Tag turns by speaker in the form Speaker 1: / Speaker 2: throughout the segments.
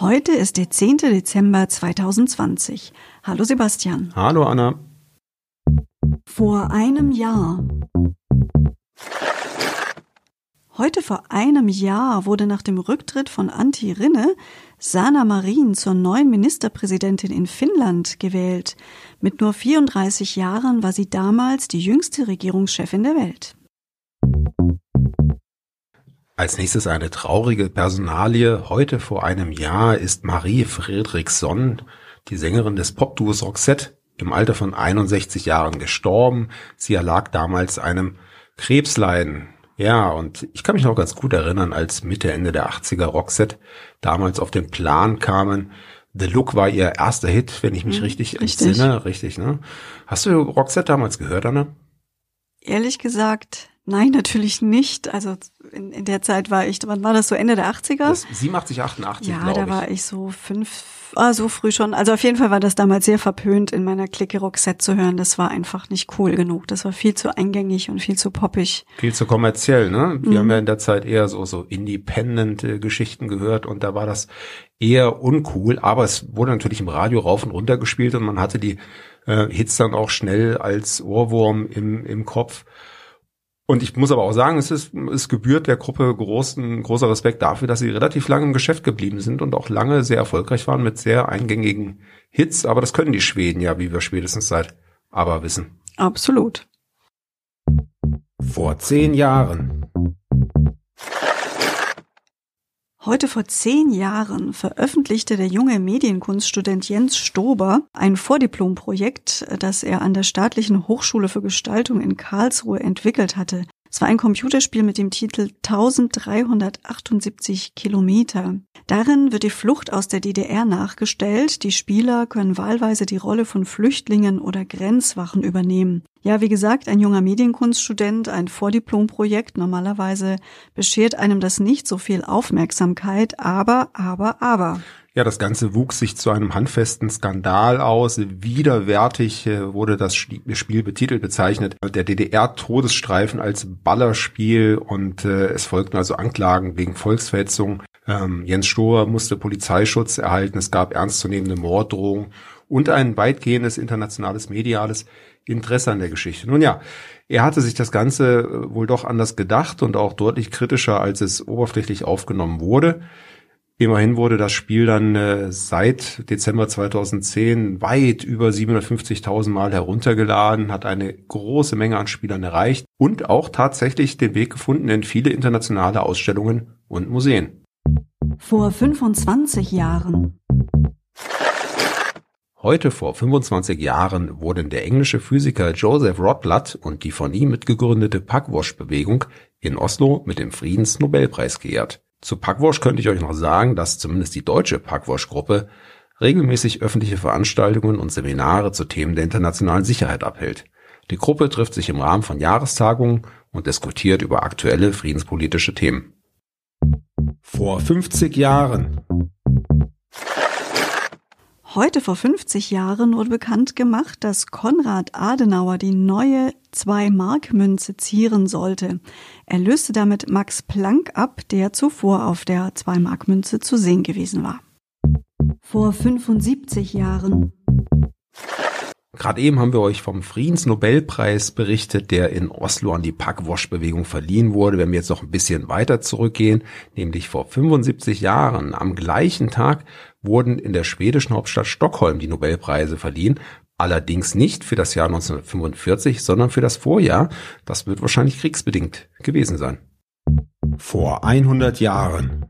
Speaker 1: Heute ist der 10. Dezember 2020. Hallo Sebastian.
Speaker 2: Hallo Anna.
Speaker 1: Vor einem Jahr. Heute vor einem Jahr wurde nach dem Rücktritt von Antti Rinne Sanna Marin zur neuen Ministerpräsidentin in Finnland gewählt. Mit nur 34 Jahren war sie damals die jüngste Regierungschefin der Welt.
Speaker 2: Als nächstes eine traurige Personalie. Heute vor einem Jahr ist Marie Fredriksson, die Sängerin des Popduos Roxette, im Alter von 61 Jahren gestorben. Sie erlag damals einem Krebsleiden. Ja, und ich kann mich noch ganz gut erinnern, als Mitte, Ende der 80er Roxette damals auf den Plan kamen. The Look war ihr erster Hit, wenn ich mich mhm, richtig, richtig entsinne. Richtig, ne? Hast du Roxette damals gehört, Anna?
Speaker 1: Ehrlich gesagt, Nein, natürlich nicht. Also in, in der Zeit war ich, wann war das so Ende der 80er? Das
Speaker 2: 87, 88,
Speaker 1: Ja, da war ich so fünf, ah, so früh schon. Also auf jeden Fall war das damals sehr verpönt, in meiner Clique Roxette zu hören. Das war einfach nicht cool genug. Das war viel zu eingängig und viel zu poppig.
Speaker 2: Viel zu kommerziell, ne? Wir mhm. haben ja in der Zeit eher so, so independent Geschichten gehört und da war das eher uncool, aber es wurde natürlich im Radio rauf und runter gespielt und man hatte die äh, Hits dann auch schnell als Ohrwurm im, im Kopf. Und ich muss aber auch sagen, es ist, es gebührt der Gruppe großen, großer Respekt dafür, dass sie relativ lange im Geschäft geblieben sind und auch lange sehr erfolgreich waren mit sehr eingängigen Hits. Aber das können die Schweden ja, wie wir spätestens seit Aber wissen.
Speaker 1: Absolut.
Speaker 2: Vor zehn Jahren.
Speaker 1: Heute vor zehn Jahren veröffentlichte der junge Medienkunststudent Jens Stober ein Vordiplomprojekt, das er an der Staatlichen Hochschule für Gestaltung in Karlsruhe entwickelt hatte. Es war ein Computerspiel mit dem Titel 1378 Kilometer. Darin wird die Flucht aus der DDR nachgestellt. Die Spieler können wahlweise die Rolle von Flüchtlingen oder Grenzwachen übernehmen. Ja, wie gesagt, ein junger Medienkunststudent, ein Vordiplomprojekt. Normalerweise beschert einem das nicht so viel Aufmerksamkeit, aber, aber, aber.
Speaker 2: Ja, das Ganze wuchs sich zu einem handfesten Skandal aus. Widerwärtig äh, wurde das Spiel betitelt, bezeichnet. Der DDR-Todesstreifen als Ballerspiel und äh, es folgten also Anklagen wegen Volksverhetzung. Ähm, Jens Stohr musste Polizeischutz erhalten. Es gab ernstzunehmende Morddrohungen und ein weitgehendes internationales mediales Interesse an der Geschichte. Nun ja, er hatte sich das Ganze äh, wohl doch anders gedacht und auch deutlich kritischer, als es oberflächlich aufgenommen wurde. Immerhin wurde das Spiel dann äh, seit Dezember 2010 weit über 750.000 Mal heruntergeladen, hat eine große Menge an Spielern erreicht und auch tatsächlich den Weg gefunden in viele internationale Ausstellungen und Museen.
Speaker 1: Vor 25 Jahren.
Speaker 2: Heute vor 25 Jahren wurden der englische Physiker Joseph Rotblat und die von ihm mitgegründete Pugwash-Bewegung in Oslo mit dem Friedensnobelpreis geehrt. Zu Pugwash könnte ich euch noch sagen, dass zumindest die deutsche Pugwash-Gruppe regelmäßig öffentliche Veranstaltungen und Seminare zu Themen der internationalen Sicherheit abhält. Die Gruppe trifft sich im Rahmen von Jahrestagungen und diskutiert über aktuelle friedenspolitische Themen. Vor 50 Jahren
Speaker 1: Heute vor 50 Jahren wurde bekannt gemacht, dass Konrad Adenauer die neue 2-Mark-Münze zieren sollte. Er löste damit Max Planck ab, der zuvor auf der 2-Mark-Münze zu sehen gewesen war. Vor 75 Jahren.
Speaker 2: Gerade eben haben wir euch vom Friedensnobelpreis berichtet, der in Oslo an die Packwash-Bewegung verliehen wurde. Wenn wir jetzt noch ein bisschen weiter zurückgehen, nämlich vor 75 Jahren, am gleichen Tag wurden in der schwedischen Hauptstadt Stockholm die Nobelpreise verliehen. Allerdings nicht für das Jahr 1945, sondern für das Vorjahr. Das wird wahrscheinlich kriegsbedingt gewesen sein. Vor 100 Jahren.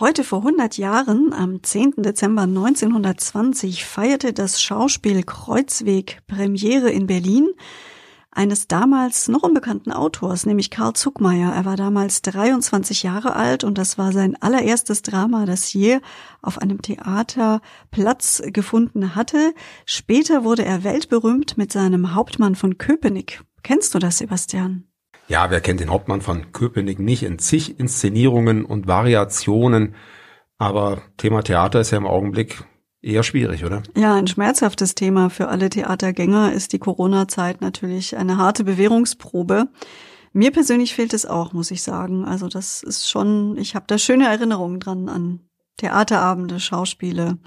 Speaker 1: Heute vor 100 Jahren, am 10. Dezember 1920, feierte das Schauspiel Kreuzweg Premiere in Berlin. Eines damals noch unbekannten Autors, nämlich Karl Zuckmeier. Er war damals 23 Jahre alt und das war sein allererstes Drama, das je auf einem Theater Platz gefunden hatte. Später wurde er weltberühmt mit seinem Hauptmann von Köpenick. Kennst du das, Sebastian?
Speaker 2: Ja, wer kennt den Hauptmann von Köpenick nicht in zig Inszenierungen und Variationen. Aber Thema Theater ist ja im Augenblick eher schwierig, oder?
Speaker 1: Ja, ein schmerzhaftes Thema für alle Theatergänger ist die Corona-Zeit natürlich eine harte Bewährungsprobe. Mir persönlich fehlt es auch, muss ich sagen. Also das ist schon, ich habe da schöne Erinnerungen dran an Theaterabende, Schauspiele.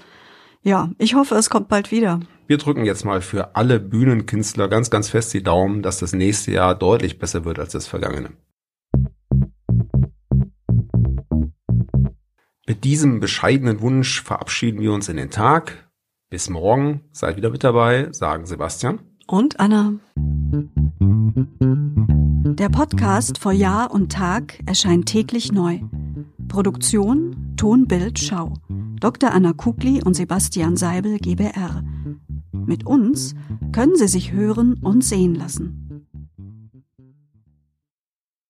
Speaker 1: Ja, ich hoffe, es kommt bald wieder.
Speaker 2: Wir drücken jetzt mal für alle Bühnenkünstler ganz, ganz fest die Daumen, dass das nächste Jahr deutlich besser wird als das vergangene. Mit diesem bescheidenen Wunsch verabschieden wir uns in den Tag. Bis morgen, seid wieder mit dabei, sagen Sebastian.
Speaker 1: Und Anna. Der Podcast vor Jahr und Tag erscheint täglich neu. Produktion Ton, Bild, Schau. Dr. Anna Kugli und Sebastian Seibel GBR. Mit uns können Sie sich hören und sehen lassen.